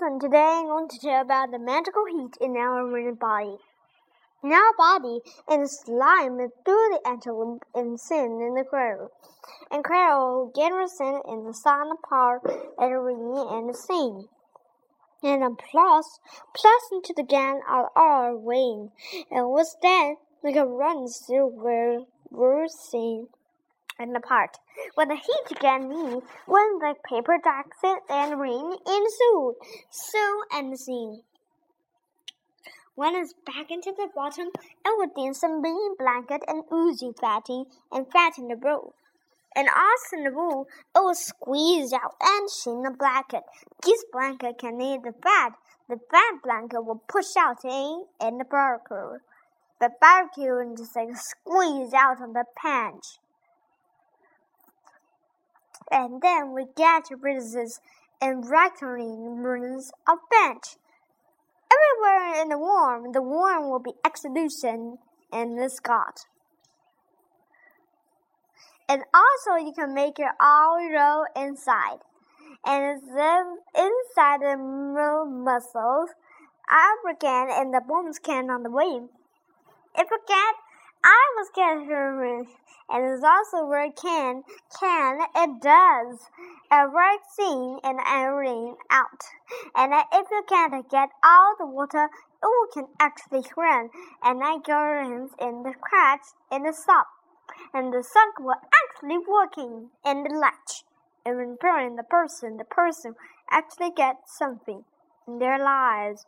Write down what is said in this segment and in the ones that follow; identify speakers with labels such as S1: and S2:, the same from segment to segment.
S1: lesson today I'm going to tell about the magical heat in our marine body. In our body is slime through the antelope and sin in the crow. And cradle get sand in the sun part and rain and the sea. And a plus plus into the gun of our wing. And was then like a run through where we're seen and apart. When the heat get me, when the paper jackson and rain ensue, so and sea. When it's back into the bottom, it will dance some bean blanket and oozy fatty and fatten the roll. And also in the wool, it will squeeze out and shin the blanket. This blanket can eat the fat. The fat blanket will push out in, in the barbecue. The barbecue and just like squeeze out on the panch and then we get breezes and reckoning rings of bench. Everywhere in the warm, the warm will be execution in the Scott. And also you can make your all roll inside. And then inside the muscles, African and the bones can on the wave. If you get I was getting and it's also where can, can, it does. A right thing and out. And if you can't get all the water, you can actually run. And I runs in the cracks in the sub. And the sunk will actually working in the latch. And when the person, the person actually gets something in their lives.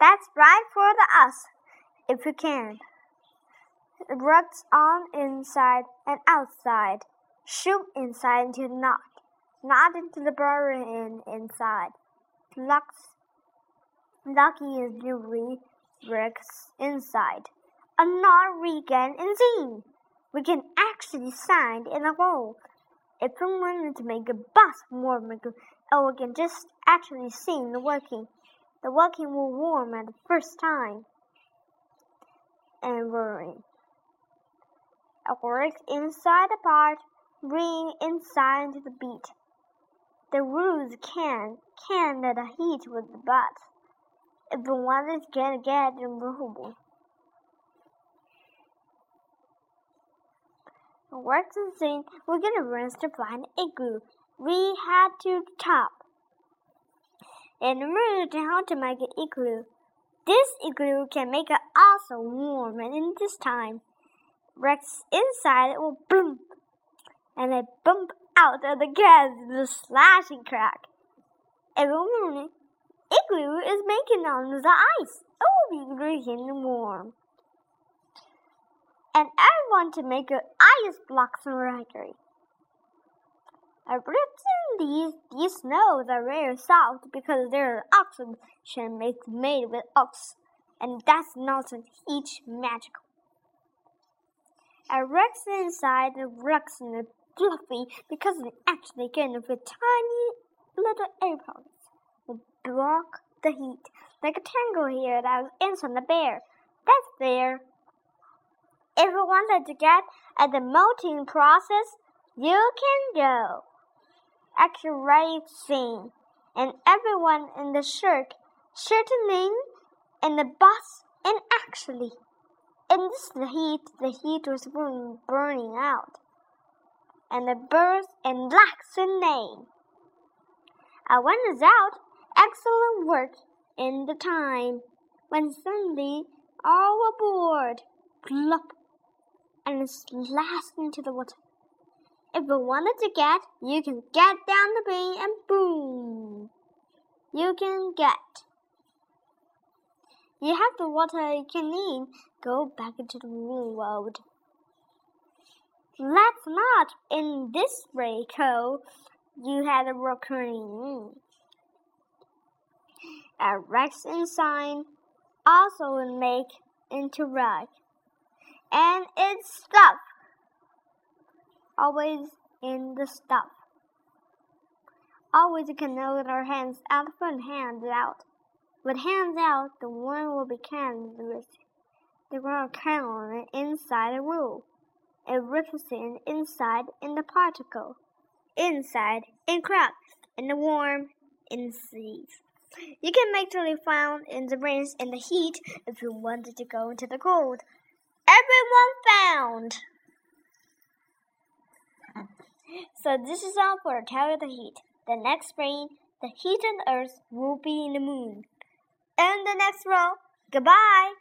S1: That's right for the us if you can. Rubs on inside and outside. Shoot inside into the knot. Into the burrow inside. Locks. Lucky is usually bricks inside. A knot we can insane. We can actually sign in a hole. If we wanted to make a bus warm, or we can just actually see the working. The working will warm at the first time and roaring. Work inside the part, bring inside the beat. The rules can can the heat with the butt. If the one is gonna get immovable. Works and sing, we're gonna rinse to find igloo. We had to top. And remember how to make an igloo. This igloo can make it also warm and in this time. Rex inside it will boom, and they bump out of the gas with a slashing crack. Every morning, Igloo is making on the ice. It will be drinking and warm. And everyone to make an ice blocks and raggery. I written these these snows are very soft because they're oxygen made made with ox, and that's not each magical. A Rex inside the Rex and fluffy because they actually of a tiny little airplanes will block the heat. Like a tangle here that was inside the bear. That's there. If you wanted to get at the melting process, you can go. Right thing. And everyone in the shirt, certainly in the bus, and actually. In this heat, the heat was burning out, and the birds and lax in name. I went out, excellent work in the time, when suddenly all aboard, plop, and splashed into the water. If you wanted to get, you can get down the bay and boom, you can get. You have the water you can need. Go back into the real world. Let's not in this breako. You had a recurring. A Rex sign also make into rug. And it's stuff. Always in the stuff. Always you can know with our hands out front, hands out. With hands out, the one will be canvas. The ground can on count inside a rule. It represents inside in the particle. Inside, in crowd, in the warm, in seas. You can make truly found in the rains and the heat if you wanted to go into the cold. Everyone found! So this is all for Tell the Heat. The next spring, the heat on the earth will be in the moon. And the next row, goodbye!